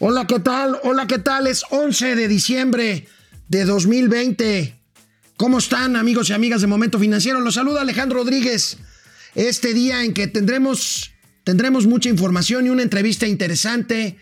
Hola, ¿qué tal? Hola, ¿qué tal? Es 11 de diciembre de 2020. ¿Cómo están amigos y amigas de Momento Financiero? Los saluda Alejandro Rodríguez. Este día en que tendremos, tendremos mucha información y una entrevista interesante.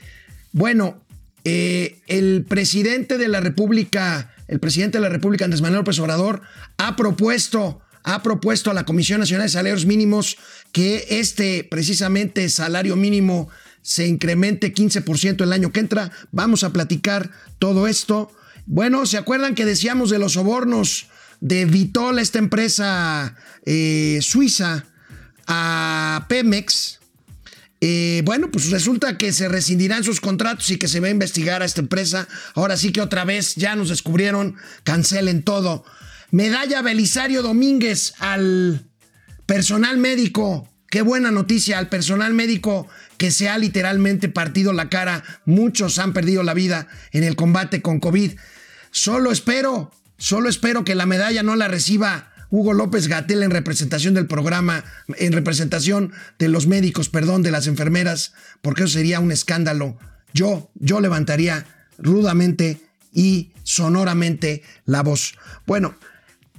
Bueno, eh, el presidente de la República, el presidente de la República, Andrés Manuel López Obrador, ha propuesto, ha propuesto a la Comisión Nacional de Salarios Mínimos que este, precisamente, salario mínimo se incremente 15% el año que entra. Vamos a platicar todo esto. Bueno, ¿se acuerdan que decíamos de los sobornos de Vitol, esta empresa eh, suiza, a Pemex? Eh, bueno, pues resulta que se rescindirán sus contratos y que se va a investigar a esta empresa. Ahora sí que otra vez ya nos descubrieron, cancelen todo. Medalla Belisario Domínguez al personal médico. Qué buena noticia al personal médico que se ha literalmente partido la cara. Muchos han perdido la vida en el combate con COVID. Solo espero, solo espero que la medalla no la reciba Hugo López Gatel en representación del programa, en representación de los médicos, perdón, de las enfermeras, porque eso sería un escándalo. Yo, yo levantaría rudamente y sonoramente la voz. Bueno,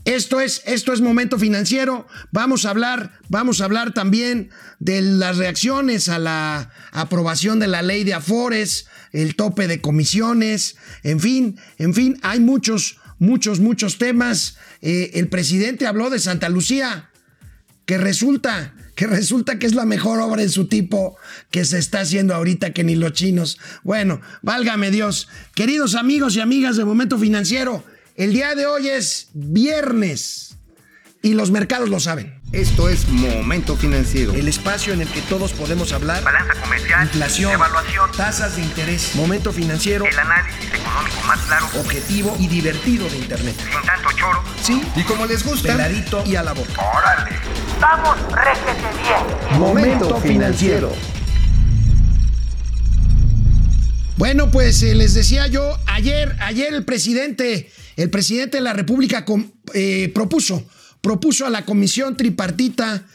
esto es, esto es momento financiero. Vamos a hablar, vamos a hablar también de las reacciones a la aprobación de la ley de Afores, el tope de comisiones, en fin, en fin, hay muchos, muchos, muchos temas. Eh, el presidente habló de Santa Lucía, que resulta, que resulta que es la mejor obra en su tipo que se está haciendo ahorita que ni los chinos. Bueno, válgame Dios. Queridos amigos y amigas de Momento Financiero, el día de hoy es viernes y los mercados lo saben. Esto es Momento Financiero. El espacio en el que todos podemos hablar. Balanza comercial. Inflación. Evaluación. Tasas de interés. Momento Financiero. El análisis económico más claro. Objetivo y divertido de Internet. Sin tanto choro. Sí. Y como les gusta. Peladito y a la boca. Órale. Vamos, réjete bien. Momento Financiero. Bueno, pues eh, les decía yo, ayer, ayer el presidente, el presidente de la República eh, propuso propuso a la comisión tripartita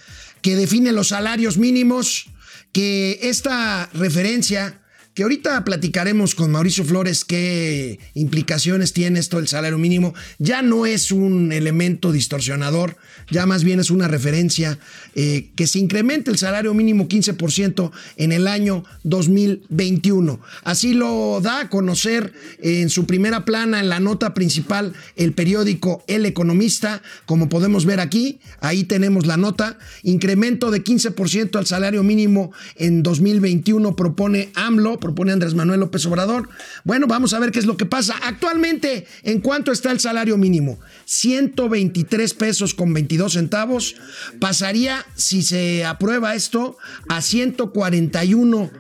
que define los salarios mínimos que esta referencia que ahorita platicaremos con Mauricio Flores qué implicaciones tiene esto del salario mínimo. Ya no es un elemento distorsionador, ya más bien es una referencia eh, que se incremente el salario mínimo 15% en el año 2021. Así lo da a conocer en su primera plana, en la nota principal, el periódico El Economista. Como podemos ver aquí, ahí tenemos la nota. Incremento de 15% al salario mínimo en 2021 propone AMLO propone Andrés Manuel López Obrador. Bueno, vamos a ver qué es lo que pasa. Actualmente, ¿en cuánto está el salario mínimo? 123 pesos con 22 centavos. Pasaría, si se aprueba esto, a 141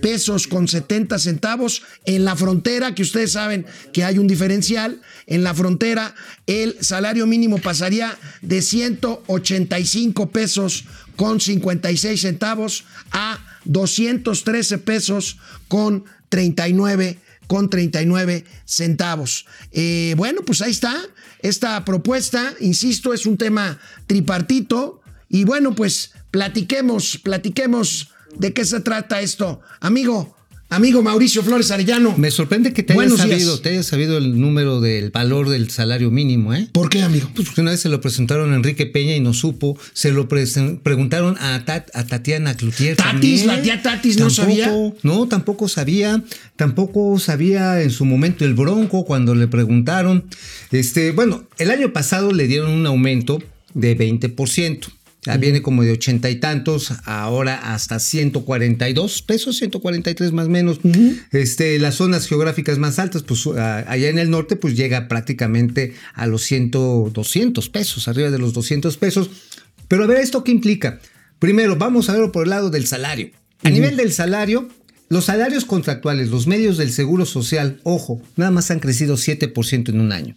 pesos con 70 centavos. En la frontera, que ustedes saben que hay un diferencial, en la frontera el salario mínimo pasaría de 185 pesos con 56 centavos a 213 pesos con 39 con 39 centavos. Eh, bueno, pues ahí está. Esta propuesta, insisto, es un tema tripartito. Y bueno, pues platiquemos, platiquemos de qué se trata esto. Amigo, Amigo Mauricio Flores Arellano. Me sorprende que te hayas, sabido, te hayas sabido el número del valor del salario mínimo, ¿eh? ¿Por qué, amigo? Pues porque una vez se lo presentaron a Enrique Peña y no supo. Se lo preguntaron a, a, Tatiana Cloutier. Tatis, la tía Tatis no sabía. No, tampoco sabía. Tampoco sabía en su momento el Bronco cuando le preguntaron. Este, bueno, el año pasado le dieron un aumento de 20%. Ya viene como de ochenta y tantos, ahora hasta 142 pesos, 143 más o menos. este, las zonas geográficas más altas, pues allá en el norte, pues llega prácticamente a los 100, 200 pesos, arriba de los 200 pesos. Pero a ver, ¿esto qué implica? Primero, vamos a verlo por el lado del salario. A nivel del salario, los salarios contractuales, los medios del seguro social, ojo, nada más han crecido 7% en un año.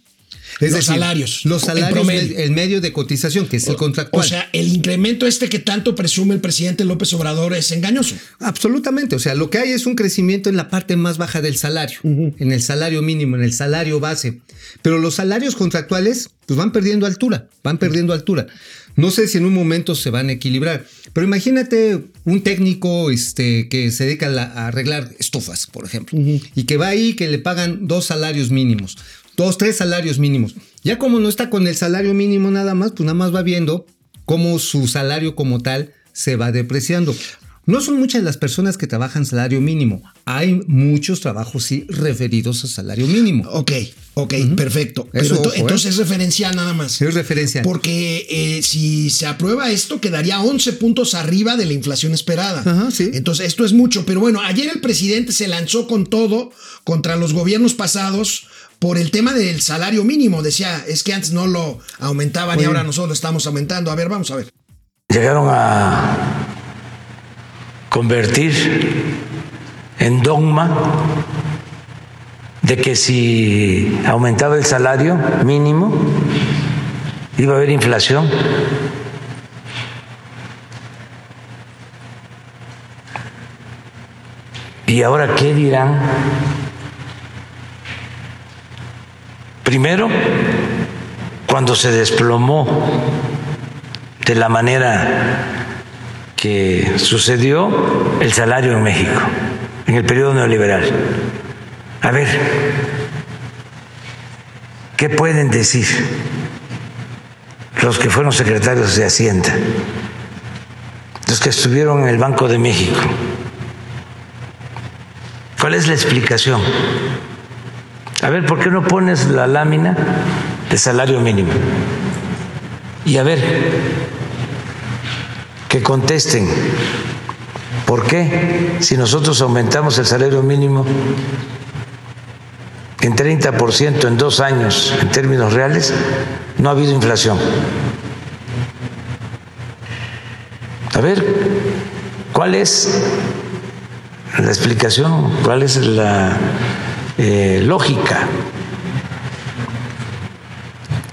Es los decir, salarios. Los salarios, el medio de cotización, que es el O contractual. sea, el incremento este que tanto presume el presidente López Obrador es engañoso. Absolutamente, o sea, lo que hay es un crecimiento en la parte más baja del salario, en el salario mínimo, en el salario base, pero los salarios contractuales pues van perdiendo altura, van perdiendo altura. No sé si en un momento se van a equilibrar, pero imagínate un técnico este, que se dedica a, la- a arreglar estufas, por ejemplo, y que va ahí que le pagan dos salarios mínimos, dos, tres salarios mínimos. Ya como no está con el salario mínimo nada más, pues nada más va viendo cómo su salario como tal se va depreciando. No son muchas las personas que trabajan salario mínimo. Hay muchos trabajos sí referidos a salario mínimo. Ok, ok, perfecto. Pero Eso, ento- ojo, ¿eh? entonces es referencial nada más. Es referencial. Porque eh, si se aprueba esto, quedaría 11 puntos arriba de la inflación esperada. Ajá, sí. Entonces, esto es mucho. Pero bueno, ayer el presidente se lanzó con todo contra los gobiernos pasados por el tema del salario mínimo. Decía, es que antes no lo aumentaban y ahora nosotros lo estamos aumentando. A ver, vamos a ver. llegaron a convertir en dogma de que si aumentaba el salario mínimo iba a haber inflación. ¿Y ahora qué dirán? Primero, cuando se desplomó de la manera que sucedió el salario en México, en el periodo neoliberal. A ver, ¿qué pueden decir los que fueron secretarios de Hacienda, los que estuvieron en el Banco de México? ¿Cuál es la explicación? A ver, ¿por qué no pones la lámina de salario mínimo? Y a ver, que contesten. ¿Por qué? Si nosotros aumentamos el salario mínimo en 30% en dos años en términos reales, no ha habido inflación. A ver, ¿cuál es la explicación? ¿Cuál es la eh, lógica?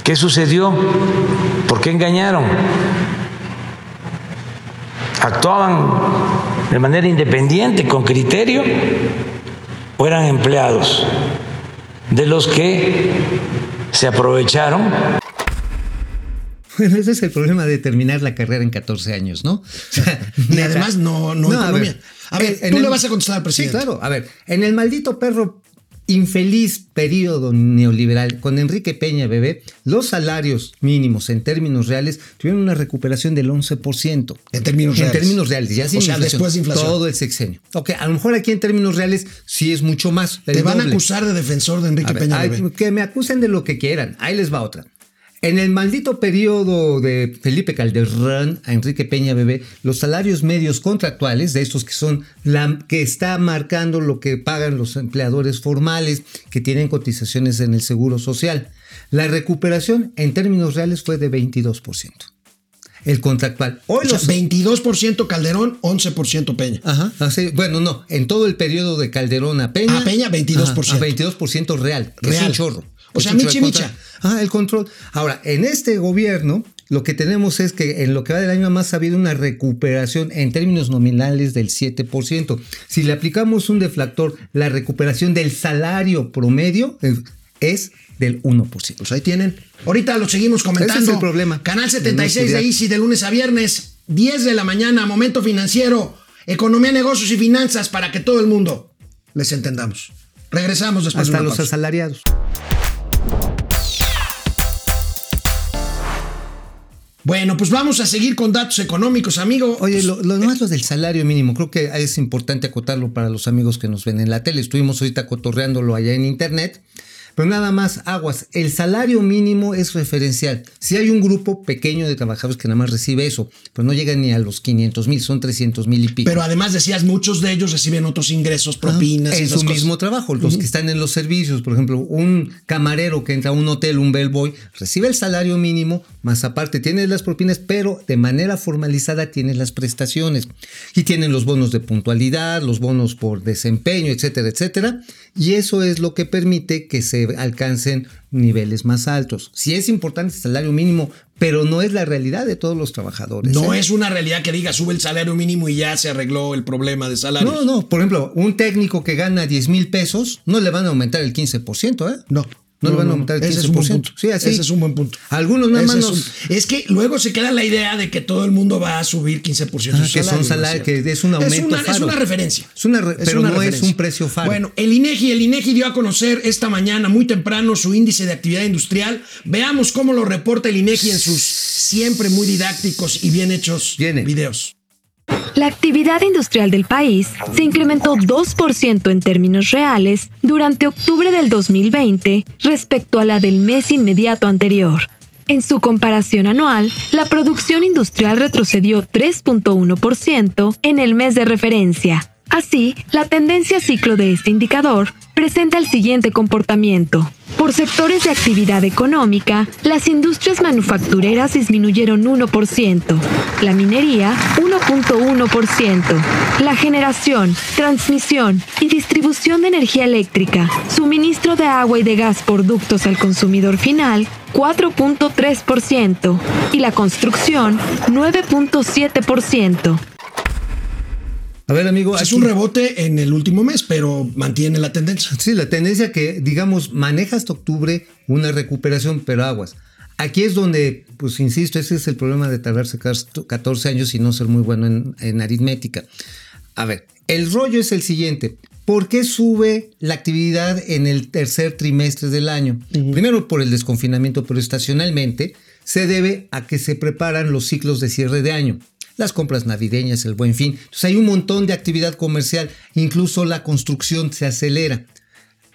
¿Qué sucedió? ¿Por qué engañaron? ¿Actuaban de manera independiente, con criterio, o eran empleados de los que se aprovecharon Bueno, ese es el problema de terminar la carrera en 14 años, ¿no? O sea, Y además no, no, a economía. A ver, en tú el- le vas a contestar al presidente. Sí, claro. A ver, en el maldito perro infeliz periodo neoliberal con Enrique Peña Bebé, los salarios mínimos en términos reales tuvieron una recuperación del 11%. En términos En reales. términos reales, ya sin O sea, inflación, después de inflación. Todo el sexenio. Ok, a lo mejor aquí en términos reales sí es mucho más. Te van a acusar de defensor de Enrique ver, Peña Bebé. que me acusen de lo que quieran. Ahí les va otra. En el maldito periodo de Felipe Calderón a Enrique Peña Bebé, los salarios medios contractuales, de estos que son la que está marcando lo que pagan los empleadores formales que tienen cotizaciones en el Seguro Social, la recuperación en términos reales fue de 22%. El contractual. Hoy O sea, los 22% Calderón, 11% Peña. Ajá, así- bueno, no, en todo el periodo de Calderón a Peña. A Peña, 22%. Ajá, a 22% real, que es Real. un chorro. O sea, chorro. micha, Ah, el control. Ahora, en este gobierno, lo que tenemos es que en lo que va del año más ha habido una recuperación en términos nominales del 7%. Si le aplicamos un deflactor, la recuperación del salario promedio es del 1%. Pues ahí tienen. Ahorita lo seguimos comentando. Ese es el problema. Canal De no 76 de. Easy de lunes a viernes, 10 de la mañana, momento financiero, economía, negocios y finanzas para que todo el mundo les entendamos. Regresamos después Hasta de una los pausa. asalariados. Bueno, pues vamos a seguir con datos económicos, amigo. Oye, lo, lo demás lo del salario mínimo, creo que es importante acotarlo para los amigos que nos ven en la tele. Estuvimos ahorita cotorreándolo allá en internet. Pero nada más, aguas, el salario mínimo es referencial. Si hay un grupo pequeño de trabajadores que nada más recibe eso, pero no llegan ni a los 500 mil, son 300 mil y pico. Pero además decías, muchos de ellos reciben otros ingresos, propinas. y en su cosas. mismo trabajo, los que están en los servicios, por ejemplo, un camarero que entra a un hotel, un bellboy, recibe el salario mínimo más aparte tienes las propinas, pero de manera formalizada tienes las prestaciones. Y tienen los bonos de puntualidad, los bonos por desempeño, etcétera, etcétera. Y eso es lo que permite que se alcancen niveles más altos. Sí es importante el salario mínimo, pero no es la realidad de todos los trabajadores. No ¿eh? es una realidad que diga sube el salario mínimo y ya se arregló el problema de salario. No, no, por ejemplo, un técnico que gana 10 mil pesos, no le van a aumentar el 15%, ¿eh? No. No, le van a aumentar el 15%. Ese es un buen punto. Sí, así. Ese es un buen punto. Algunos nada más es, un- es que luego se queda la idea de que todo el mundo va a subir 15% Ah, su que son salario, salarios, ¿no es que es un aumento Es una, es faro. una referencia. Es una re- pero una no es un precio faro. Bueno, el INEGI, el INEGI dio a conocer esta mañana muy temprano su índice de actividad industrial. Veamos cómo lo reporta el INEGI en sus siempre muy didácticos y bien hechos Viene. videos. La actividad industrial del país se incrementó 2% en términos reales durante octubre del 2020 respecto a la del mes inmediato anterior. En su comparación anual, la producción industrial retrocedió 3.1% en el mes de referencia. Así, la tendencia ciclo de este indicador presenta el siguiente comportamiento. Por sectores de actividad económica, las industrias manufactureras disminuyeron 1%, la minería 1.1%, la generación, transmisión y distribución de energía eléctrica, suministro de agua y de gas por ductos al consumidor final 4.3% y la construcción 9.7%. A ver, amigo. Es aquí- un rebote en el último mes, pero mantiene la tendencia. Sí, la tendencia que, digamos, maneja hasta octubre una recuperación, pero aguas. Aquí es donde, pues insisto, ese es el problema de tardarse 14 años y no ser muy bueno en, en aritmética. A ver, el rollo es el siguiente. ¿Por qué sube la actividad en el tercer trimestre del año? Primero por el desconfinamiento, pero estacionalmente se debe a que se preparan los ciclos de cierre de año. Las compras navideñas, el buen fin. Entonces hay un montón de actividad comercial, incluso la construcción se acelera.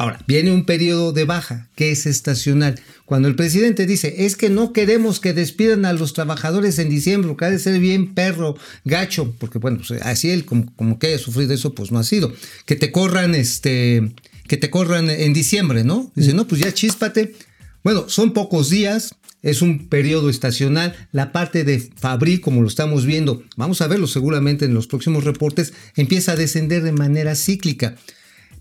Ahora, viene un periodo de baja, que es estacional. Cuando el presidente dice, es que no queremos que despidan a los trabajadores en diciembre, que ha de ser bien perro, gacho, porque bueno, pues, así él como, como que haya sufrido eso, pues no ha sido. Que te corran, este, que te corran en diciembre, ¿no? Dice, no, pues ya chíspate. Bueno, son pocos días, es un periodo estacional. La parte de Fabri, como lo estamos viendo, vamos a verlo seguramente en los próximos reportes, empieza a descender de manera cíclica.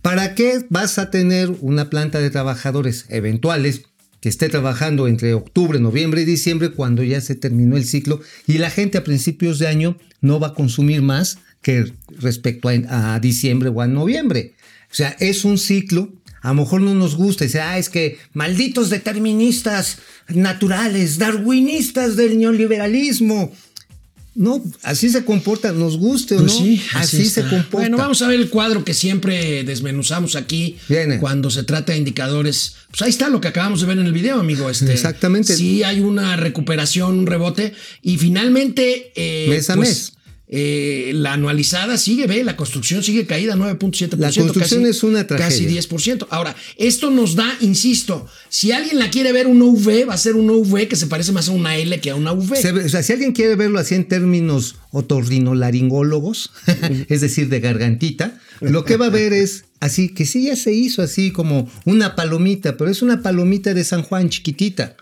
¿Para qué vas a tener una planta de trabajadores eventuales que esté trabajando entre octubre, noviembre y diciembre cuando ya se terminó el ciclo y la gente a principios de año no va a consumir más que respecto a, a diciembre o a noviembre? O sea, es un ciclo a lo mejor no nos gusta y dice, ah, es que malditos deterministas naturales, darwinistas del neoliberalismo. No, así se comporta, nos guste o Pues no. sí, así, se comporta. Bueno, vamos a ver el cuadro que siempre desmenuzamos aquí Viene. cuando se trata de indicadores. Pues ahí está lo que acabamos de ver en el video, amigo. Este, Exactamente. Sí, hay una recuperación, un rebote. Y finalmente. eh, Mes a pues, mes. Eh, la anualizada sigue, ve, la construcción sigue caída 9.7%. La construcción casi- es una tragedia. Casi 10%. Ahora, esto nos da, insisto, si alguien la quiere ver un UV, va a ser un UV que se parece más a una L que a una V. Se o sea, si alguien quiere verlo así en términos otorrinolaringólogos, es decir, de gargantita, lo que va a ver es así, que sí ya se hizo así como una palomita, pero es una palomita de San Juan chiquitita.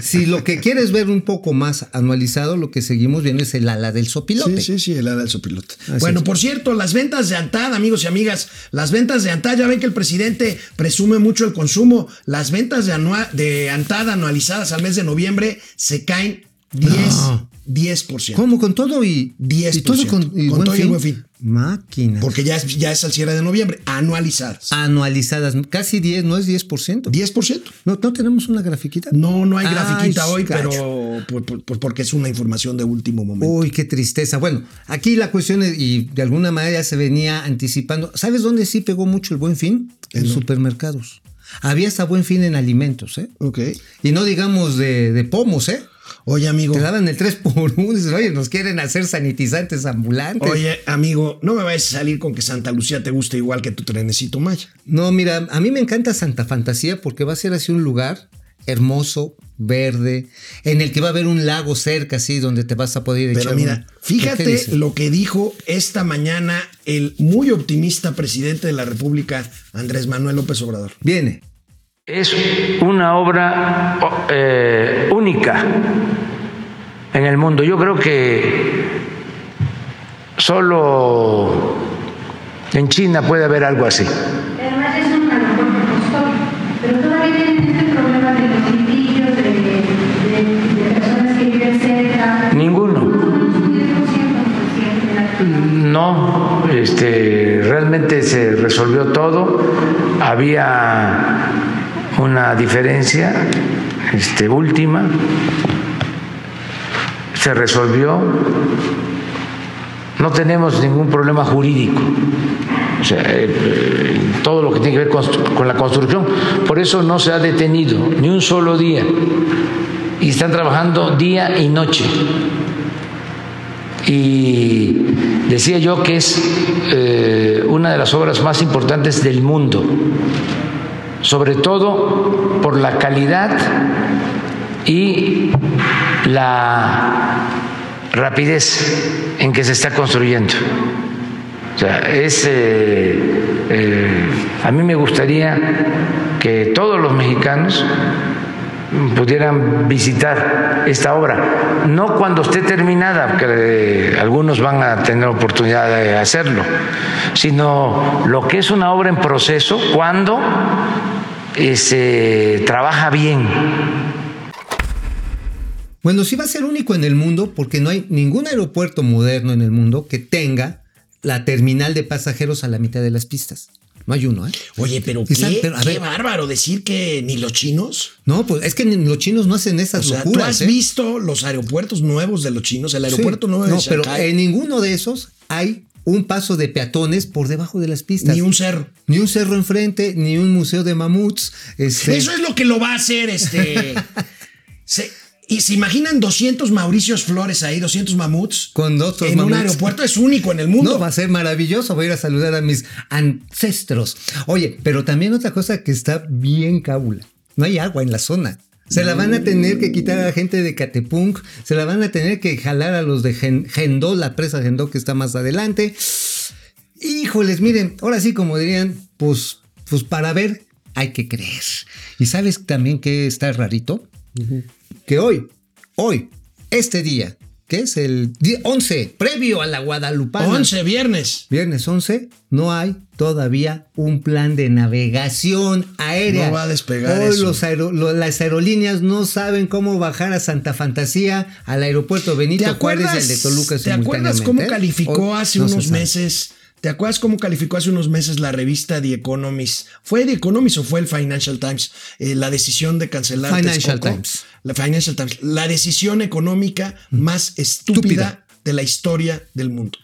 Si lo que quieres ver un poco más anualizado, lo que seguimos viendo es el ala del sopilote. Sí, sí, sí, el ala del sopilote. Así bueno, es. por cierto, las ventas de Antad, amigos y amigas, las ventas de Antad, ya ven que el presidente presume mucho el consumo. Las ventas de, anua- de Antad anualizadas al mes de noviembre se caen 10, No. 10%. ¿Cómo? ¿Con todo y 10%. y todo con, y Con buen todo y fin? buen fin. Máquina. Porque ya es, ya es al cierre de noviembre, anualizadas. Anualizadas, casi 10, no es 10%. 10%. No, no tenemos una grafiquita. No, no hay Ay, grafiquita hoy, pero por- por- por- porque es una información de último momento. Uy, qué tristeza. Bueno, aquí la cuestión es, y de alguna manera ya se venía anticipando. ¿Sabes dónde sí pegó mucho el buen fin? En supermercados. Había hasta buen fin en alimentos, ¿eh? Ok. Y no digamos de, de pomos, ¿eh? Oye, amigo. Te daban el 3 por 1 dices, oye, nos quieren hacer sanitizantes ambulantes. Oye, amigo, no me vayas a salir con que Santa Lucía te guste igual que tu trenecito Maya. No, mira, a mí me encanta Santa Fantasía porque va a ser así un lugar hermoso, verde, en el que va a haber un lago cerca, así, donde te vas a poder echar. Pero mira, un- ¿Qué fíjate lo que dijo esta mañana el muy optimista presidente de la República, Andrés Manuel López Obrador. Viene. Es una obra eh, única en el mundo. Yo creo que solo en China puede haber algo así. Además es un aeropuerto costoso, pero todavía tienen este problema de los litigos, de, de, de personas que viven cerca. Ninguno. No, este, realmente se resolvió todo. Había una diferencia este, última, se resolvió. No tenemos ningún problema jurídico. O sea, eh, eh, todo lo que tiene que ver con, la construcción. Por eso no se ha detenido ni un solo día. Y están trabajando día y noche. Y decía yo que es eh, una de las obras más importantes del mundo, sobre todo por la calidad y la rapidez en que se está construyendo. O sea, es, eh, eh, a mí me gustaría que todos los mexicanos pudieran visitar esta obra, no cuando esté terminada, que algunos van a tener oportunidad de hacerlo, sino lo que es una obra en proceso cuando eh, se trabaja bien. Bueno, sí va a ser único en el mundo porque no hay ningún aeropuerto moderno en el mundo que tenga la terminal de pasajeros a la mitad de las pistas. No hay uno, ¿eh? Oye, pero qué, pero, a qué ver. bárbaro decir que ni los chinos. No, pues es que ni los chinos no hacen O esas sea, ¿tú locuras. has ¿eh? visto los aeropuertos nuevos de los chinos? El aeropuerto Sí. nuevo de No, pero en ninguno de esos hay un paso de peatones por debajo de las pistas. ni un cerro. Ni un cerro enfrente, ni un museo de mamuts. este, Eso es lo que lo va a hacer este. se- y se imaginan 200 Mauricios Flores ahí, 200 mamuts. Con otros En un mamuts. aeropuerto es único en el mundo. No, va a ser maravilloso. Voy a ir a saludar a mis ancestros. Oye, pero también otra cosa que está bien cábula. No hay agua en la zona. Se la van a tener que quitar a la gente de Catepunk. Se la van a tener que jalar a los de Gen- Gendó, la presa Gendó que está más adelante. Híjoles, miren, ahora sí, como dirían, pues, pues para ver hay que creer. Y sabes también que está rarito, que hoy, hoy, este día, que es el día 11, previo a la Guadalupana. 11 viernes. Viernes 11, no hay todavía un plan de navegación aérea. No va a despegar Hoy eso. los aero- lo- las aerolíneas no saben cómo bajar a Santa Fantasía, al aeropuerto ¿Te Benito Juárez y al de Toluca ¿te acuerdas cómo calificó hace no unos meses? ¿Te acuerdas cómo calificó hace unos meses la revista The Economist? ¿Fue The Economist o fue el Financial Times? Eh, la decisión de cancelar Financial Texcoco. Times. La Financial Times. La decisión económica más estúpida, Estúpida. de la historia del mundo.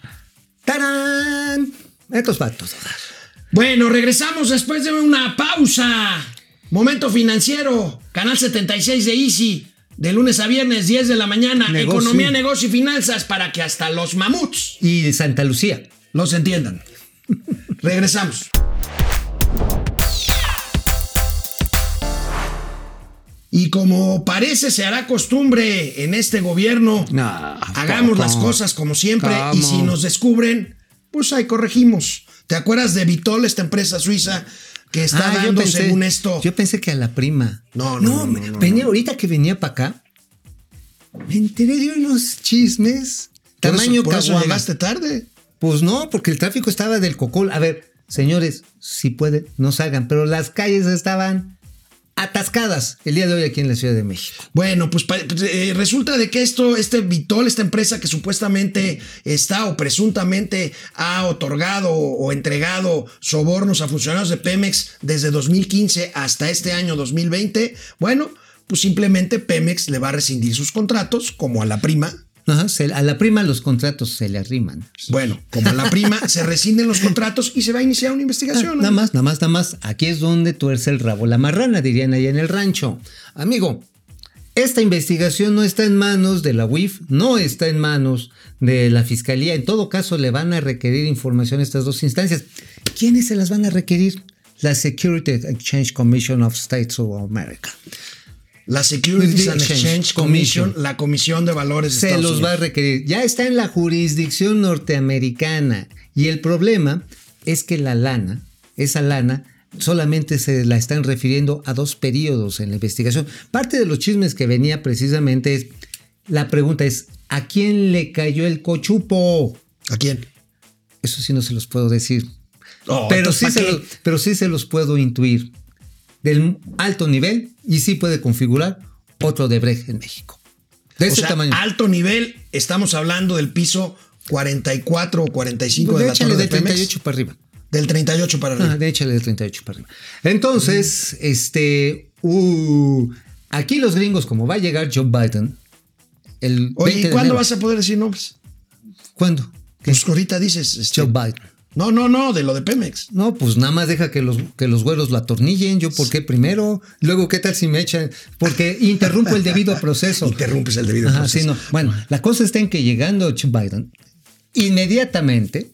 ¡Tarán! Estos vatos. Bueno, regresamos después de una pausa. Momento financiero, canal 76 de Easy. De lunes a viernes, 10 de la mañana. Negocio. Economía, negocio y finanzas para que hasta los mamuts Y de Santa Lucía. Los entiendan. Regresamos. Y como parece se hará costumbre en este gobierno, No, hagamos las cosas como siempre y si nos descubren, pues ahí corregimos. ¿Te acuerdas de Vitol, esta empresa suiza que está Ah, dando pensé- según esto? Yo pensé que a la prima. No, no, no, no, no, venía, ahorita que venía para acá, me enteré de unos chismes. Por eso- Tamaño por eso llegaste tarde. Pues no, porque el tráfico estaba del cocol. A ver, señores, si pueden, no salgan, pero las calles estaban atascadas el día de hoy aquí en la Ciudad de México. Bueno, pues pa- eh, resulta de que esto, este Vitol, esta empresa que supuestamente está o presuntamente ha otorgado o entregado sobornos a funcionarios de Pemex desde 2015 hasta este año 2020, bueno, pues simplemente Pemex le va a rescindir sus contratos, como a la prima. Ajá, se- a la prima los contratos se le arriman. Bueno, como a la prima se rescinden los contratos y se va a iniciar una Ah, investigación. nada más, nada más, nada más. Aquí es donde tuerce el rabo la marrana, dirían allá en el rancho. Amigo, esta investigación no está en manos de la UIF, no está en manos de la Fiscalía. En todo caso, le van a requerir información a estas dos instancias. ¿Quiénes se las van a requerir? La Security Exchange Commission of States of America. La Securities and Exchange Commission, la Comisión de Valores de Se Estados los va a requerir. Ya está en la jurisdicción norteamericana. Y el problema es que la lana, esa lana, solamente se la están refiriendo a dos periodos en la investigación. Parte de los chismes que venía precisamente es, la pregunta es, ¿a quién le cayó el cochupo? ¿A quién? Eso sí no se los puedo decir. Oh, pero, entonces, sí ¿pa' se qué? los, pero sí se los puedo intuir. Del alto nivel y sí puede configurar otro de Brecht en México. De O ese sea, tamaño. alto nivel, estamos hablando del piso 44 o 45 Pues de la échale torre de de Pemex. 38 para arriba. Del 38 para arriba. Ah, de échale de 38 para arriba. Entonces, este. uh, aquí los gringos, como va a llegar Joe Biden. El Oye, 20 ¿y de cuándo vas a poder decir nombres? ¿Cuándo? ¿Qué? Pues ahorita dices. este, Joe Biden. No, no, no, de lo de Pemex. No, pues nada más deja que los, que los güeros lo atornillen. Yo, ¿por qué primero? Luego, ¿qué tal si me echan? Porque interrumpo el debido proceso. Interrumpes el debido Ajá, proceso. sí, no. Bueno, la cosa está en que llegando Biden, inmediatamente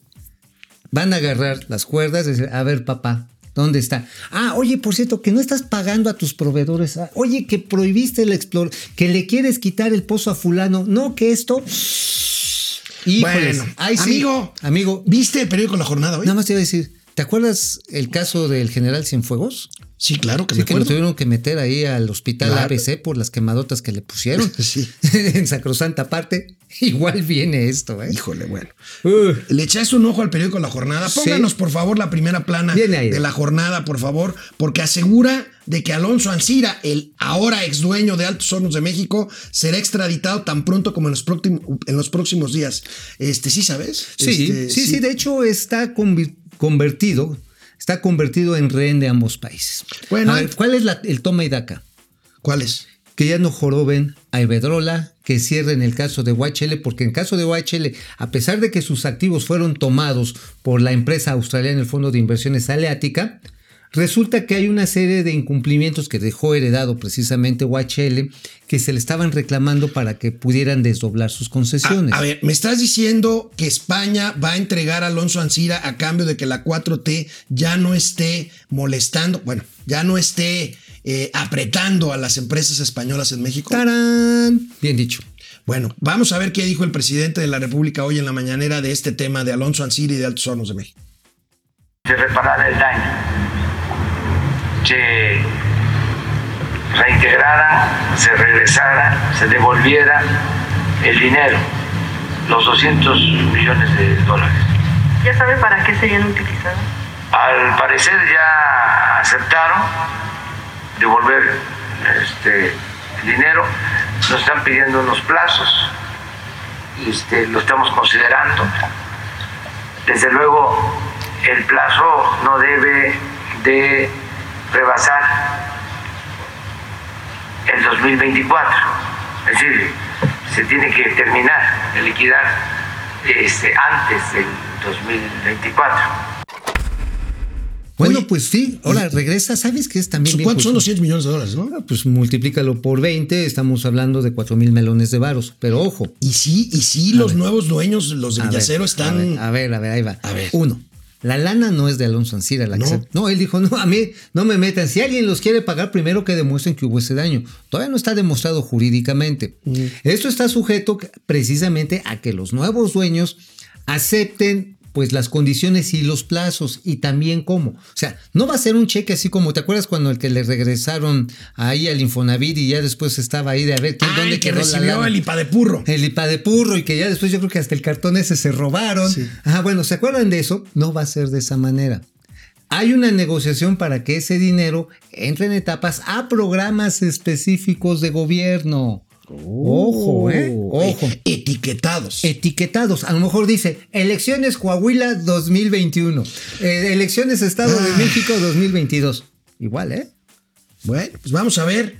van a agarrar las cuerdas y decir, a ver, papá, ¿dónde está? Ah, oye, por cierto, que no estás pagando a tus proveedores. Ah, oye, que prohibiste el explor, que le quieres quitar el pozo a fulano. No, que esto... Híjoles, Bueno, ay, sí, amigo, amigo, ¿viste el periódico La Jornada hoy? nada más te iba a decir, ¿te acuerdas el caso del general Cienfuegos? Sí, claro que Sí, me que lo tuvieron que meter ahí al hospital Claro. ABC por las quemadotas que le pusieron. Sí. en sacrosanta parte. Igual viene esto, ¿eh? Híjole, bueno. Uh, Le echaste un ojo al periódico La Jornada. Sí. Pónganos, por favor, la primera plana de La Jornada, por favor, porque asegura de que Alonso Ancira, el ahora ex dueño de Altos Hornos de México, será extraditado tan pronto como en los, próximos, en los próximos días. Este, ¿sí sabes? sí, Este, sí, sí, de hecho está convertido, está convertido en rehén de ambos países. Bueno, a ver, ¿cuál es la- el toma y daca? ¿Cuál es? Que ya no joroben a Iberdrola, que cierren el caso de OHL, porque en caso de OHL, a pesar de que sus activos fueron tomados por la empresa australiana, el Fondo de Inversiones Aleática, resulta que hay una serie de incumplimientos que dejó heredado precisamente OHL, que se le estaban reclamando para que pudieran desdoblar sus concesiones. A, a ver, me estás diciendo que España va a entregar a Alonso Ancira a cambio de que la 4T ya no esté molestando, bueno, ya no esté eh, apretando a las empresas españolas en México. ¡Tarán! Bien dicho. Bueno, vamos a ver qué dijo el presidente de la República hoy en la mañanera de este tema de Alonso Ancira y de Altos Hornos de México. se reparara el daño, se reintegrara, se regresara, se devolviera el dinero, los 200 millones de dólares. ¿Ya sabe para qué serían utilizadas? Al parecer ya aceptaron devolver este dinero, nos están pidiendo unos plazos, este, lo estamos considerando. Desde luego, el plazo no debe de rebasar el 2024, es decir, se tiene que terminar de liquidar este, antes del 2024. Bueno, Oye, pues sí, ahora regresa, ¿sabes qué es también bien ¿Cuántos son justo? 200 millones de dólares, no? Ah, Pues multiplícalo por 20, estamos hablando de 4 mil melones de varos. Pero ojo, Y sí, y sí, los nuevos dueños, los de a ver, están. A ver, a ver, a ver, ahí va. A ver. Uno, la lana no es de Alonso Ancira. La que No. se- no, él dijo, no, a mí no me metan. Si alguien los quiere pagar, primero que demuestren que hubo ese daño. Todavía no está demostrado jurídicamente. Esto está sujeto precisamente a que los nuevos dueños acepten pues las condiciones y los plazos y también cómo. O sea, no va a ser un cheque así como, ¿te acuerdas cuando el que le regresaron ahí al Infonavit y ya después estaba ahí de a ver quién, Ah, dónde el que quedó recibió el IPA de purro. El IPA de purro y que ya después yo creo que hasta el cartón ese se robaron. Sí. Ajá, bueno, ¿se acuerdan de eso? No va a ser de esa manera. Hay una negociación para que ese dinero entre en etapas a programas específicos de gobierno. Ojo, ¿eh? Ojo. Eh, etiquetados. Etiquetados. A lo mejor dice elecciones Coahuila 2021. eh, elecciones Estado de Ah. México 2022. Igual, ¿eh? Bueno, pues vamos a ver.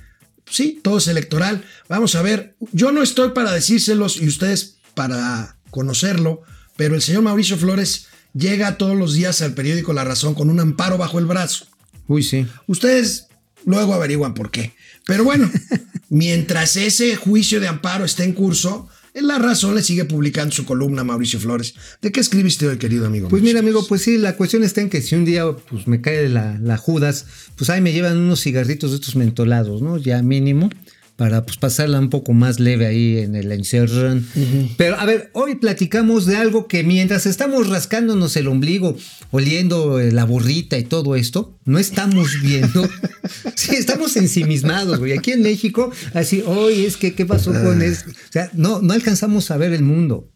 Sí, todo es electoral. Vamos a ver. Yo no estoy para decírselos y ustedes para conocerlo, pero el señor Mauricio Flores llega todos los días al periódico La Razón con un amparo bajo el brazo. Uy, sí. Ustedes luego averiguan por qué. Pero bueno, mientras ese juicio de amparo esté en curso, en La Razón le sigue publicando su columna Mauricio Flores. ¿De qué escribiste hoy, querido amigo? Pues Mauricio mira, amigo, pues sí, la cuestión está en que si un día pues, me cae la, la Judas, pues ahí me llevan unos cigarritos de estos mentolados, ¿no? Ya mínimo. Para pues, pasarla un poco más leve ahí en el encierro. Pero a ver, hoy platicamos de algo que mientras estamos rascándonos el ombligo, oliendo eh, la burrita y todo esto, no estamos viendo. sí, estamos ensimismados, güey. Aquí en México, así, hoy es que, ¿qué pasó con eso? O sea, no, no alcanzamos a ver el mundo.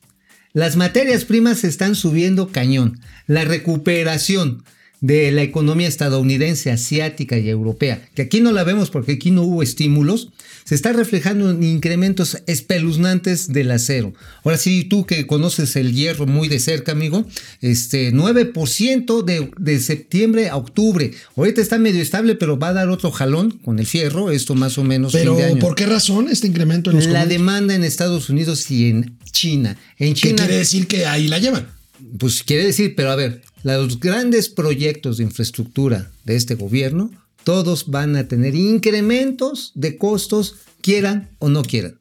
Las materias primas están subiendo cañón. La recuperación de la economía estadounidense, asiática y europea, que aquí no la vemos porque aquí no hubo estímulos, se está reflejando en incrementos espeluznantes del acero. Ahora sí, tú que conoces el hierro muy de cerca, amigo, este 9% de, de septiembre a octubre. Ahorita está medio estable, pero va a dar otro jalón con el fierro, esto más o menos. Pero, fin de año. ¿por qué razón este incremento en los La demanda en Estados Unidos y en China. En ¿Qué China, quiere decir que ahí la llevan? Pues quiere decir, pero a ver, los grandes proyectos de infraestructura de este gobierno, todos van a tener incrementos de costos, quieran o no quieran.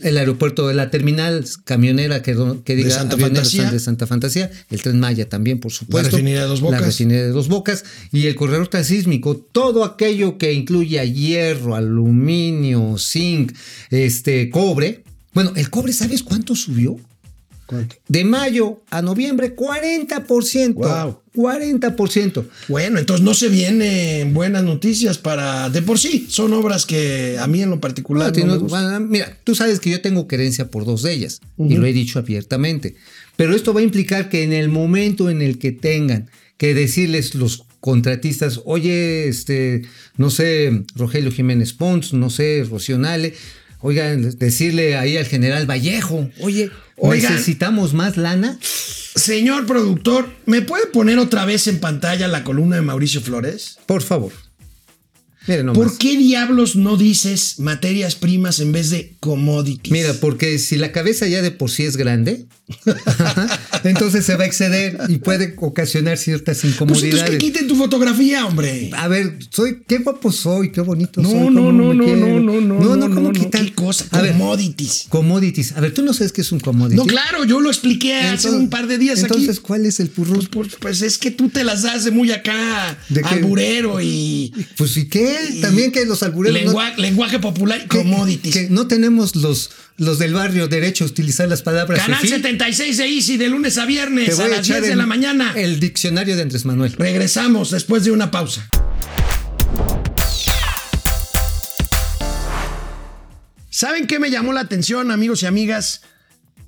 El aeropuerto de la terminal camionera que, que diga Santa avioneros Fantasía. de Santa Fantasía, el tren Maya también, por supuesto. refinería de Dos Bocas. La refinería de Dos Bocas y el corredor transísmico, todo aquello que incluya hierro, aluminio, zinc, este, cobre. Bueno, el cobre, ¿sabes cuánto subió? ¿Cuánto? De mayo a noviembre, 40%. Guau. 40%. Bueno, entonces no se vienen buenas noticias para. De por sí, son obras que a mí en lo particular. No, no tiene- me gustan. bueno, mira, tú sabes que yo tengo querencia por dos de ellas y lo he dicho abiertamente. Pero esto va a implicar que en el momento en el que tengan que decirles los contratistas, oye, este, no sé, Rogelio Jiménez Pons, no sé, Rocionale, oigan, decirle ahí al general Vallejo, oye, Oigan. necesitamos más lana. Señor productor, ¿me puede poner otra vez en pantalla la columna de Mauricio Flores? Por favor. ¿Por qué diablos no dices materias primas en vez de commodities? Mira, porque si la cabeza ya de por sí es grande, entonces se va a exceder y puede ocasionar ciertas pues entonces que incomodidades. quiten tu fotografía, hombre. a ver, soy qué guapo soy, qué bonito No, soy. no, no, no, quiero. no, no, no, no, no, ¿cómo no, quitar? ¿Qué cosa? A ver, Commodities. commodities. A ver, tú no sabes qué es un commodity. No, claro, yo lo expliqué hace un par de días Entonces, aquí. ¿cuál es el purro? Pues, pues, pues es que tú te las das de muy acá, ¿De alburero y Pues ¿y qué? También que los albureros no- lenguaje popular, que- commodities. que no tenemos los, los del barrio derecho a utilizar las palabras Canal fifí. 76 de Easy de lunes a viernes a a las echar 10 de la mañana. El diccionario de Andrés Manuel. Regresamos después de una pausa. ¿Saben qué me llamó la atención, amigos y amigas?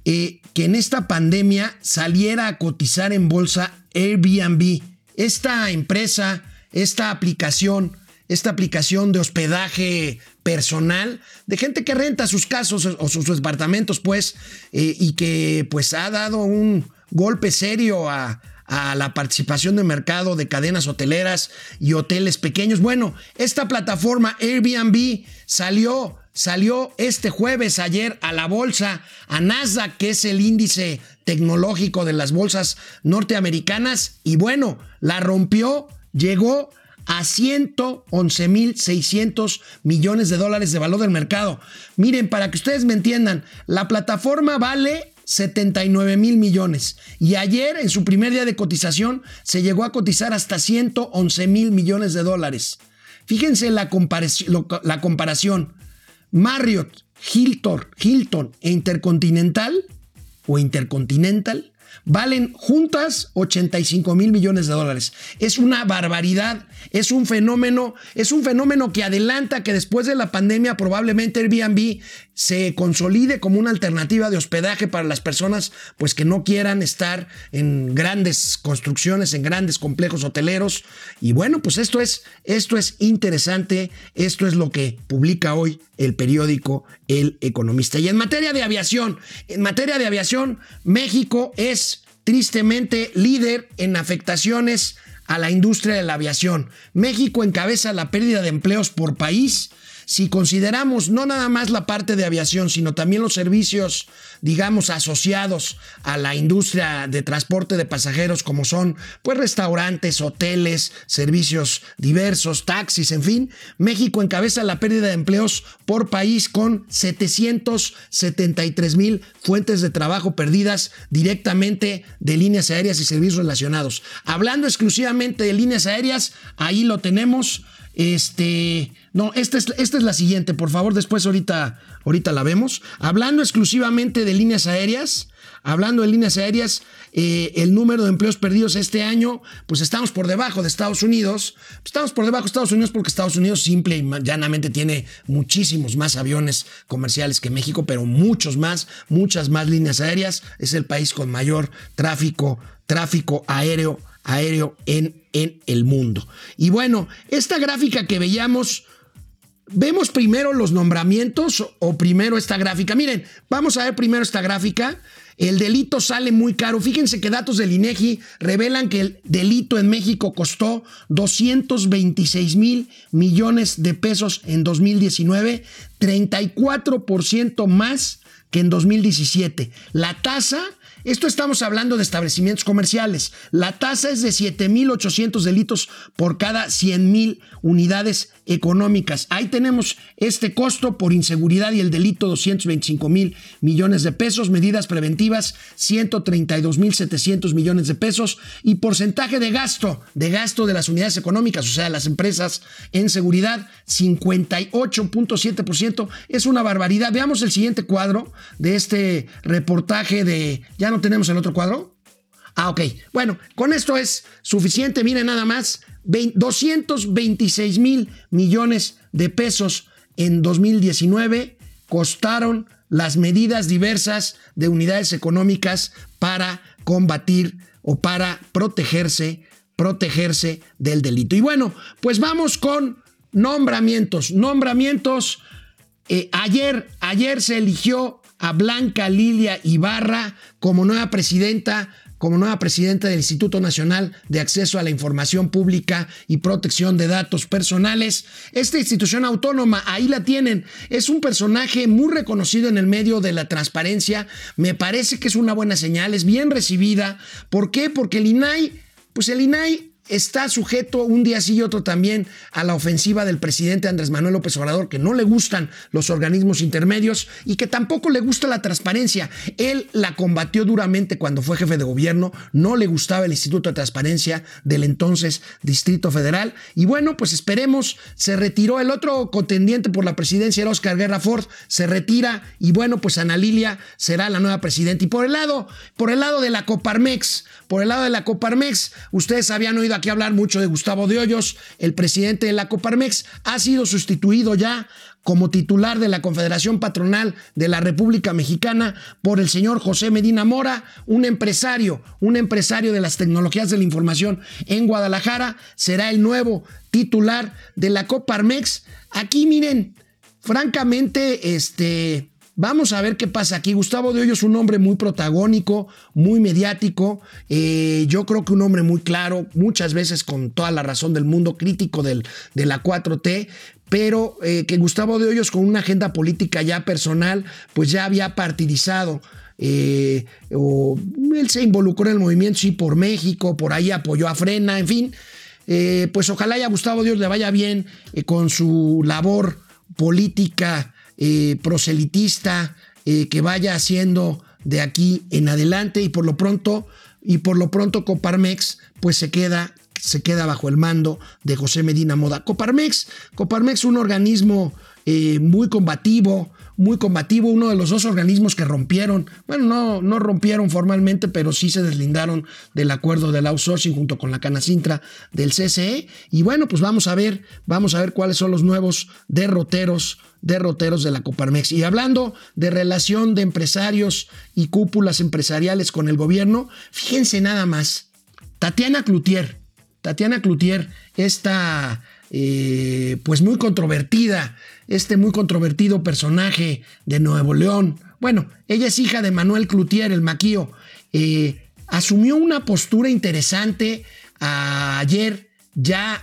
Eh, que en esta pandemia saliera a cotizar en bolsa Airbnb. Esta empresa, esta aplicación, esta aplicación de hospedaje personal de gente que renta sus casas o sus, sus departamentos, pues, eh, y que pues ha dado un golpe serio a, a la participación de mercado de cadenas hoteleras y hoteles pequeños. Bueno, esta plataforma Airbnb salió, salió este jueves ayer a la bolsa, a Nasdaq, que es el índice tecnológico de las bolsas norteamericanas, y bueno, la rompió, llegó a 111.600 millones de dólares de valor del mercado. Miren, para que ustedes me entiendan, la plataforma vale 79 mil millones. Y ayer, en su primer día de cotización, se llegó a cotizar hasta 111 mil millones de dólares. Fíjense la, comparaci- lo- la comparación. Marriott, Hilton, Hilton e Intercontinental o Intercontinental valen juntas 85 mil millones de dólares. Es una barbaridad, es un fenómeno, es un fenómeno que adelanta que después de la pandemia probablemente Airbnb se consolide como una alternativa de hospedaje para las personas pues que no quieran estar en grandes construcciones, en grandes complejos hoteleros y bueno, pues esto es esto es interesante, esto es lo que publica hoy el periódico El Economista. Y en materia de aviación, en materia de aviación, México es tristemente líder en afectaciones a la industria de la aviación. México encabeza la pérdida de empleos por país. Si consideramos no nada más la parte de aviación, sino también los servicios, digamos, asociados a la industria de transporte de pasajeros, como son, pues, restaurantes, hoteles, servicios diversos, taxis, en fin, México encabeza la pérdida de empleos por país con 773 mil fuentes de trabajo perdidas directamente de líneas aéreas y servicios relacionados. Hablando exclusivamente de líneas aéreas, ahí lo tenemos. este, no, esta es, esta es la siguiente, por favor, después ahorita, ahorita la vemos. Hablando exclusivamente de líneas aéreas, hablando de líneas aéreas, eh, el número de empleos perdidos este año, pues estamos por debajo de Estados Unidos. Estamos por debajo de Estados Unidos porque Estados Unidos simple y llanamente tiene muchísimos más aviones comerciales que México, pero muchos más, muchas más líneas aéreas. Es el país con mayor tráfico, tráfico aéreo aéreo en, en el mundo. Y bueno, esta gráfica que veíamos, vemos primero los nombramientos o primero esta gráfica. Miren, vamos a ver primero esta gráfica. El delito sale muy caro. Fíjense que datos del INEGI revelan que el delito en México costó 226 mil millones de pesos en 2019, 34% más que en 2017. La tasa esto estamos hablando de establecimientos comerciales. La tasa es de 7.800 delitos por cada 100.000 unidades económicas. Ahí tenemos este costo por inseguridad y el delito 225 mil millones de pesos, medidas preventivas 132 mil 700 millones de pesos y porcentaje de gasto, de gasto de las unidades económicas, o sea, las empresas en seguridad 58.7%. Es una barbaridad. Veamos el siguiente cuadro de este reportaje de... ¿Ya no tenemos el otro cuadro? Ah, ok. Bueno, con esto es suficiente. Miren nada más. 226 mil millones de pesos en 2019 costaron las medidas diversas de unidades económicas para combatir o para protegerse, protegerse del delito. Y bueno, pues vamos con nombramientos. Nombramientos. Eh, ayer, ayer se eligió a Blanca Lilia Ibarra como nueva presidenta como nueva presidenta del Instituto Nacional de Acceso a la Información Pública y Protección de Datos Personales. Esta institución autónoma, ahí la tienen, es un personaje muy reconocido en el medio de la transparencia. Me parece que es una buena señal, es bien recibida. ¿Por qué? Porque el INAI, pues el INAI está sujeto un día sí y otro también a la ofensiva del presidente Andrés Manuel López Obrador, que no le gustan los organismos intermedios y que tampoco le gusta la transparencia. Él la combatió duramente cuando fue jefe de gobierno, no le gustaba el Instituto de Transparencia del entonces Distrito Federal. Y bueno, pues esperemos, se retiró el otro contendiente por la presidencia, era Oscar Guerra Ford, se retira y bueno, pues Ana Lilia será la nueva presidenta. Y por el lado, por el lado de la Coparmex, por el lado de la Coparmex, ustedes habían oído aquí hablar mucho de Gustavo de Hoyos, el presidente de la Coparmex, ha sido sustituido ya como titular de la Confederación Patronal de la República Mexicana por el señor José Medina Mora, un empresario, un empresario de las tecnologías de la información en Guadalajara, será el nuevo titular de la Coparmex. Aquí miren, francamente, este, Vamos a ver qué pasa aquí. Gustavo de Hoyo es un hombre muy protagónico, muy mediático. Eh, yo creo que un hombre muy claro, muchas veces con toda la razón del mundo, crítico del, de la 4T, pero eh, que Gustavo de Hoyos con una agenda política ya personal, pues ya había partidizado. Eh, o él se involucró en el movimiento Sí por México, por ahí apoyó a Frena, en fin. pues ojalá ya a Gustavo Dios le vaya bien con su labor política eh, proselitista eh, que vaya haciendo de aquí en adelante y por lo pronto y por lo pronto Coparmex pues se queda se queda bajo el mando de José Medina Moda. Coparmex, Coparmex un organismo eh, muy combativo, muy combativo, uno de los dos organismos que rompieron, bueno, no, no rompieron formalmente, pero sí se deslindaron del acuerdo del outsourcing junto con la Canacintra del CCE. Y bueno, pues vamos a ver, vamos a ver cuáles son los nuevos derroteros, derroteros de la Coparmex. Y hablando de relación de empresarios y cúpulas empresariales con el gobierno, fíjense nada más, Tatiana Cloutier, Tatiana Cloutier, esta eh, pues muy controvertida, este muy controvertido personaje de Nuevo León. Bueno, ella es hija de Manuel Cloutier, el maquío. Eh, asumió una postura interesante ayer, ya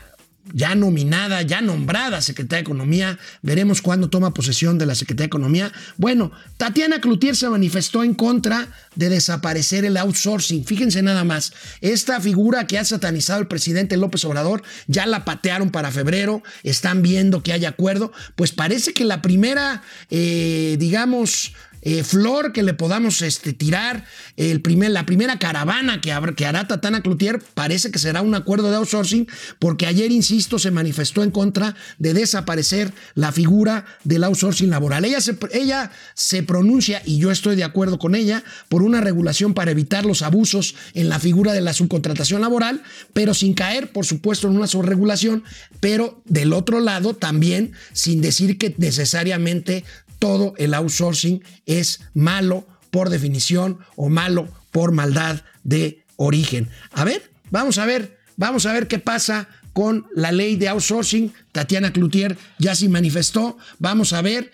ya nominada, ya nombrada secretaria de Economía. Veremos cuándo toma posesión de la Secretaría de Economía. Bueno, Tatiana Cloutier se manifestó en contra de desaparecer el outsourcing. Fíjense nada más, esta figura que ha satanizado el presidente López Obrador, ya la patearon para febrero, están viendo que hay acuerdo. Pues parece que la primera, eh, digamos, eh, flor que le podamos este, tirar. El primer, la primera caravana que, que hará Tatana Cloutier parece que será un acuerdo de outsourcing, porque ayer, insisto, se manifestó en contra de desaparecer la figura del outsourcing laboral. Ella se, ella se pronuncia, y yo estoy de acuerdo con ella, por una regulación para evitar los abusos en la figura de la subcontratación laboral, pero sin caer, por supuesto, en una sobregulación, pero del otro lado también sin decir que necesariamente todo el outsourcing es malo por definición o malo por maldad de origen. A ver, vamos a ver, vamos a ver qué pasa con la ley de outsourcing. Tatiana Cloutier ya se manifestó. Vamos a ver.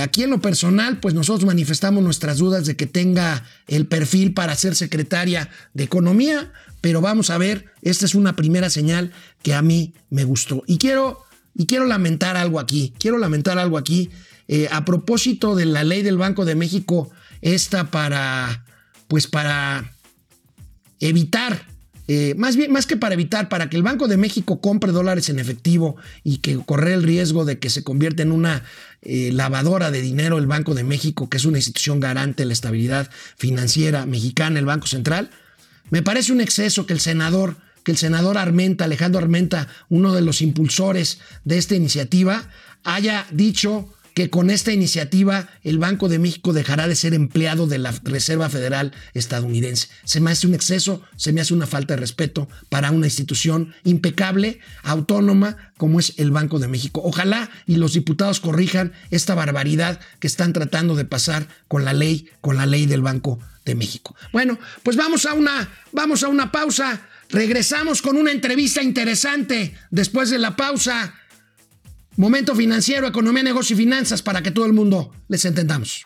Aquí en lo personal, pues nosotros manifestamos nuestras dudas de que tenga el perfil para ser secretaria de Economía, pero vamos a ver, esta es una primera señal que a mí me gustó. Y quiero, y quiero lamentar algo aquí, quiero lamentar algo aquí eh, a propósito de la ley del Banco de México, esta para, pues para evitar, eh, más bien, más que para evitar, para que el Banco de México compre dólares en efectivo y que corre el riesgo de que se convierta en una eh, lavadora de dinero el Banco de México, que es una institución garante de la estabilidad financiera mexicana, el Banco Central, me parece un exceso que el senador que el senador Armenta, Alejandro Armenta, uno de los impulsores de esta iniciativa, haya dicho que con esta iniciativa el Banco de México dejará de ser empleado de la Reserva Federal estadounidense. Se me hace un exceso, se me hace una falta de respeto para una institución impecable, autónoma, como es el Banco de México. Ojalá y los diputados corrijan esta barbaridad que están tratando de pasar con la ley, con la ley del Banco de México. Bueno, pues vamos a una, vamos a una pausa. Regresamos con una entrevista interesante después de la pausa. Momento financiero, economía, negocio y finanzas para que todo el mundo les entendamos.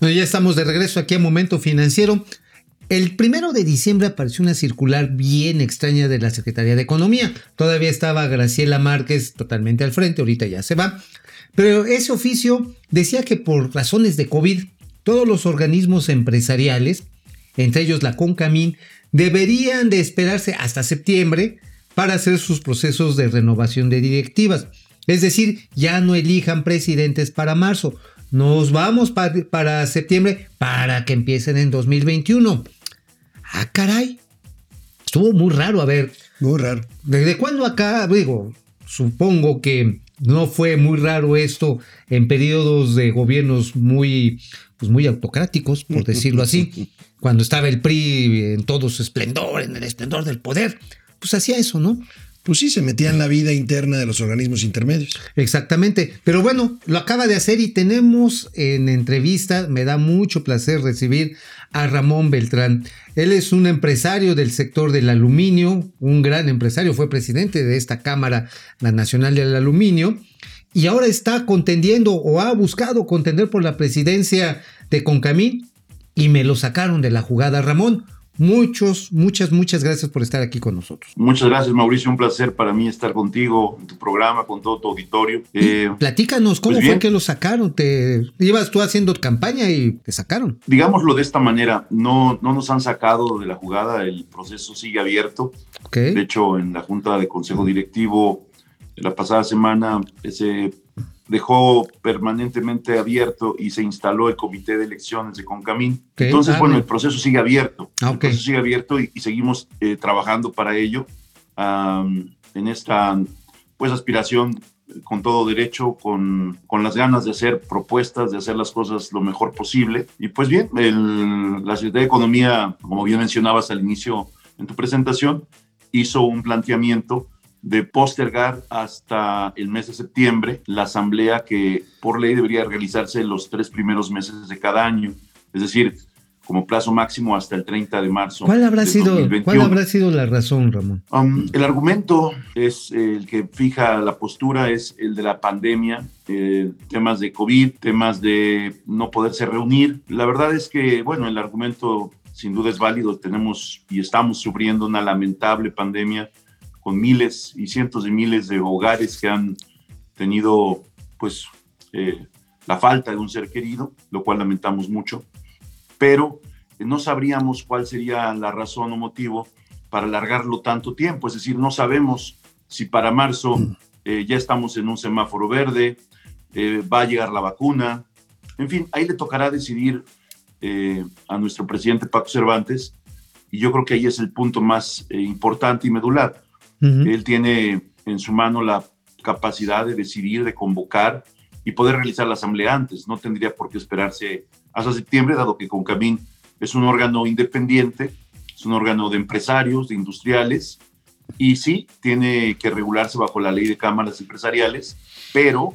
Ya estamos de regreso aquí a Momento Financiero. El primero de diciembre apareció una circular bien extraña de la Secretaría de Economía. Todavía estaba Graciela Márquez totalmente al frente, ahorita ya se va. Pero ese oficio decía que por razones de COVID, todos los organismos empresariales, entre ellos la CONCAMIN, deberían de esperarse hasta septiembre para hacer sus procesos de renovación de directivas. Es decir, ya no elijan presidentes para marzo. Nos vamos para septiembre para que empiecen en 2021. Ah, caray. Estuvo muy raro, a ver. Muy raro. ¿Desde cuándo acá? Digo, supongo que no fue muy raro esto en periodos de gobiernos muy, pues muy autocráticos, por decirlo así cuando estaba el PRI en todo su esplendor, en el esplendor del poder, pues hacía eso, ¿no? Pues sí, se metía en la vida interna de los organismos intermedios. Exactamente. Pero bueno, lo acaba de hacer y tenemos en entrevista, me da mucho placer recibir a Ramón Beltrán. Él es un empresario del sector del aluminio, un gran empresario, fue presidente de esta Cámara, la Nacional del Aluminio, y ahora está contendiendo o ha buscado contender por la presidencia de Concamín y me lo sacaron de la jugada. Ramón, muchos, muchas, muchas gracias por estar aquí con nosotros. Muchas gracias, Mauricio. Un placer para mí estar contigo en tu programa, con todo tu auditorio. Eh, platícanos, ¿cómo pues fue que lo sacaron? ¿Te ibas tú haciendo campaña y te sacaron? Digámoslo de esta manera, no, no nos han sacado de la jugada, el proceso sigue abierto. De hecho, en la Junta de Consejo Directivo la pasada semana ese dejó permanentemente abierto y se instaló el comité de elecciones de Concamín. Entonces, bueno, el proceso sigue abierto. Ah, el proceso sigue abierto y, seguimos eh, trabajando para ello en esta pues aspiración con todo derecho, con, con, las ganas de hacer propuestas, de hacer las cosas lo mejor posible. Y pues bien, el, la Secretaría de Economía, como bien mencionabas al inicio en tu presentación, hizo un planteamiento de postergar hasta el mes de septiembre la asamblea que por ley debería realizarse los tres primeros meses de cada año, es decir, como plazo máximo hasta el 30 de marzo. ¿Cuál habrá, sido, ¿cuál habrá sido la razón, Ramón? Um, el argumento es el que fija la postura, es el de la pandemia, eh, temas de COVID, temas de no poderse reunir. La verdad es que, bueno, el argumento sin duda es válido, tenemos y estamos sufriendo una lamentable pandemia con miles y cientos de miles de hogares que han tenido pues eh, la falta de un ser querido, lo cual lamentamos mucho, pero no sabríamos cuál sería la razón o motivo para alargarlo tanto tiempo, es decir, no sabemos si para marzo eh, ya estamos en un semáforo verde, eh, va a llegar la vacuna, en fin, ahí le tocará decidir eh, a nuestro presidente Paco Cervantes y yo creo que ahí es el punto más eh, importante y medular. Él tiene en su mano la capacidad de decidir, de convocar y poder realizar la asamblea antes. No tendría por qué esperarse hasta septiembre, dado que Concamín es un órgano independiente, es un órgano de empresarios, de industriales, y sí, tiene que regularse bajo la ley de cámaras empresariales, pero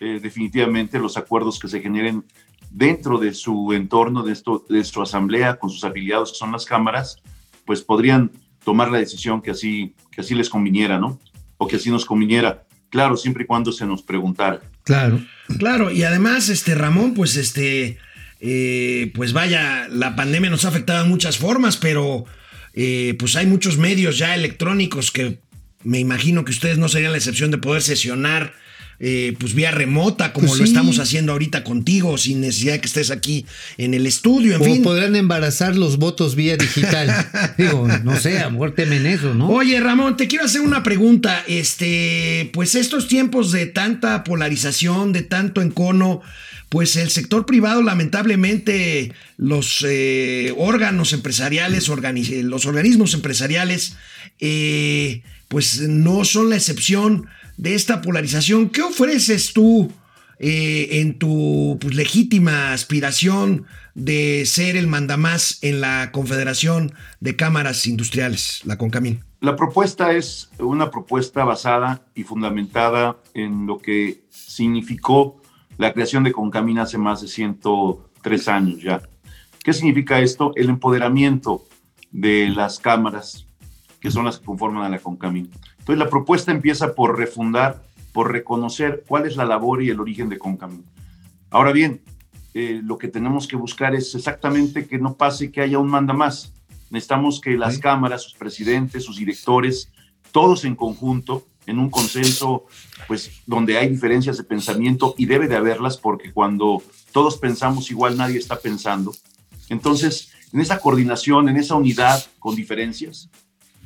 eh, definitivamente los acuerdos que se generen dentro de su entorno, de, esto, de su asamblea, con sus afiliados, que son las cámaras, pues podrían tomar la decisión que así, que así les conviniera, ¿no? O que así nos conviniera. Claro, siempre y cuando se nos preguntara. Claro. Claro, y además, este Ramón, pues este, eh, pues vaya, la pandemia nos ha afectado de muchas formas, pero eh, pues hay muchos medios ya electrónicos que me imagino que ustedes no serían la excepción de poder sesionar eh, pues vía remota, como Pues lo sí. estamos haciendo ahorita contigo, sin necesidad de que estés aquí en el estudio, en o fin. podrán embarazar los votos vía digital. Digo, no sé, a lo mejor temen eso, ¿no? Oye, Ramón, te quiero hacer una pregunta. Este, pues estos tiempos de tanta polarización, de tanto encono, pues el sector privado, lamentablemente, los eh, órganos empresariales, organi- los organismos empresariales, eh, pues no son la excepción de esta polarización. ¿Qué ofreces tú eh, en tu pues, legítima aspiración de ser el mandamás en la Confederación de Cámaras Industriales, la CONCAMIN? La propuesta es una propuesta basada y fundamentada en lo que significó la creación de Concamina hace más de 103 años ya. ¿Qué significa esto? El empoderamiento de las cámaras que son las que conforman a la Concamín. Entonces la propuesta empieza por refundar, por reconocer cuál es la labor y el origen de Concamín. Ahora bien, eh, lo que tenemos que buscar es exactamente que no pase que haya un manda más. Necesitamos que las cámaras, sus presidentes, sus directores, todos en conjunto, en un consenso, pues donde hay diferencias de pensamiento y debe de haberlas porque cuando todos pensamos igual nadie está pensando. Entonces, en esa coordinación, en esa unidad con diferencias,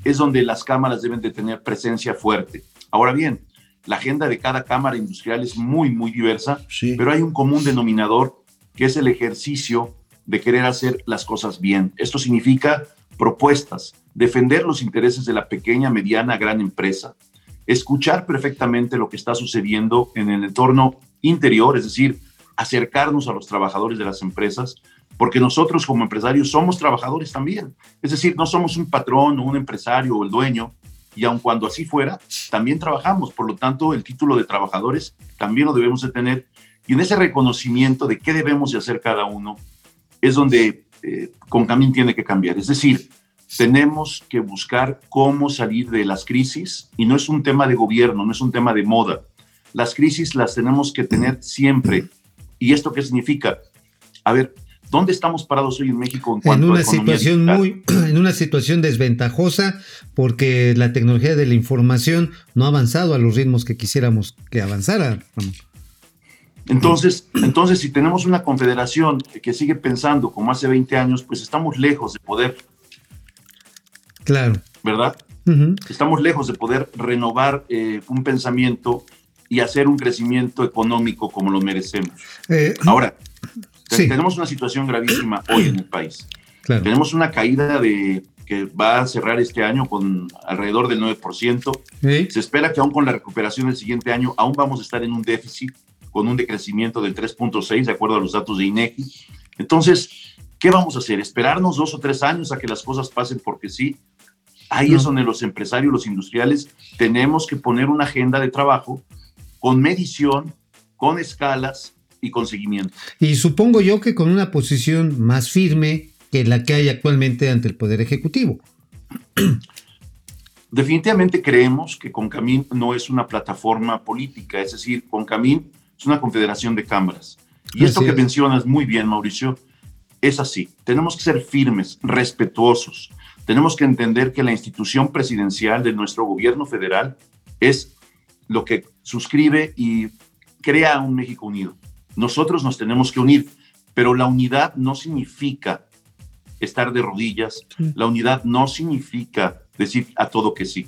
es donde las cámaras deben de tener presencia fuerte. Ahora bien, la agenda de cada cámara industrial es muy, muy diversa, pero hay un común denominador que es el ejercicio de querer hacer las cosas bien. Esto significa propuestas, defender los intereses de la pequeña, mediana, gran empresa, escuchar perfectamente lo que está sucediendo en el entorno interior, es decir, acercarnos a los trabajadores de las empresas, porque nosotros como empresarios somos trabajadores también. Es decir, no somos un patrón o un empresario o el dueño, y aun cuando así fuera, también trabajamos. Por lo tanto, el título de trabajadores también lo debemos de tener. Y en ese reconocimiento de qué debemos de hacer cada uno, es donde eh, Concamín tiene que cambiar. Es decir, tenemos que buscar cómo salir de las crisis, y no es un tema de gobierno, no es un tema de moda. Las crisis las tenemos que tener siempre. ¿Y esto qué significa? A ver, ¿dónde estamos parados hoy en México en cuanto en una a situación digital? muy en una situación desventajosa porque la tecnología de la información no ha avanzado a los ritmos que quisiéramos que avanzara. Entonces, entonces, si tenemos una confederación que sigue pensando como hace 20 años, pues estamos lejos de poder, Claro. ¿verdad? Estamos lejos de poder renovar eh, un pensamiento y hacer un crecimiento económico como lo merecemos. Eh, Ahora, Sí. tenemos una situación gravísima hoy en el país. claro. Tenemos una caída de que va a cerrar este año con alrededor del 9%. Sí. Se espera que aún con la recuperación del siguiente año, aún vamos a estar en un déficit con un decrecimiento del 3.6, de acuerdo a los datos de INEGI. Entonces, ¿qué vamos a hacer? ¿Esperarnos dos o tres años a que las cosas pasen porque sí? Ahí es donde los empresarios, los industriales, tenemos que poner una agenda de trabajo con medición, con escalas y con seguimiento. Y supongo yo que con una posición más firme que la que hay actualmente ante el Poder Ejecutivo. Definitivamente creemos que Concamín no es una plataforma política, es decir, Concamín es una confederación de cámaras. Y esto Así que es. mencionas muy bien, Mauricio, es así. Tenemos que ser firmes, respetuosos. Tenemos que entender que la institución presidencial de nuestro gobierno federal es lo que suscribe y crea un México unido. Nosotros nos tenemos que unir, pero la unidad no significa estar de rodillas, la unidad no significa decir a todo que sí.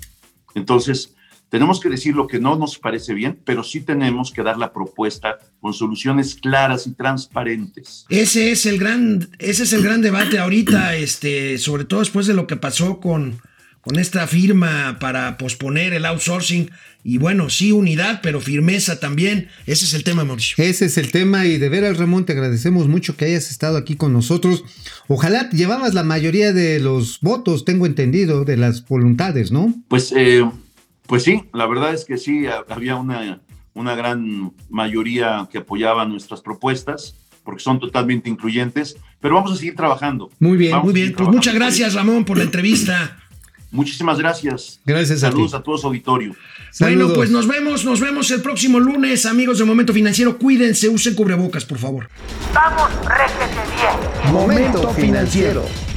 Entonces, Tenemos que decir lo que no nos parece bien, pero sí tenemos que dar la propuesta con soluciones claras y transparentes. Ese es el gran, ese es el gran debate ahorita, este, sobre todo después de lo que pasó con, con esta firma para posponer el outsourcing. Y bueno, sí, unidad, pero firmeza también. Ese es el tema, Mauricio. Ese es el tema y de veras, Ramón, te agradecemos mucho que hayas estado aquí con nosotros. Ojalá llevabas la mayoría de los votos, tengo entendido, de las voluntades, ¿no? Pues, eh, pues sí, la verdad es que sí, había una, una gran mayoría que apoyaba nuestras propuestas porque son totalmente incluyentes, pero vamos a seguir trabajando. Muy bien, Vamos muy bien. Pues muchas gracias, Ramón, por la entrevista. Muchísimas gracias. Gracias a Saludos ti. a, todo su auditorio. Bueno, pues nos vemos, nos vemos el próximo lunes, amigos de Momento Financiero. Cuídense, usen cubrebocas, por favor. Vamos, réjete bien. Momento financiero.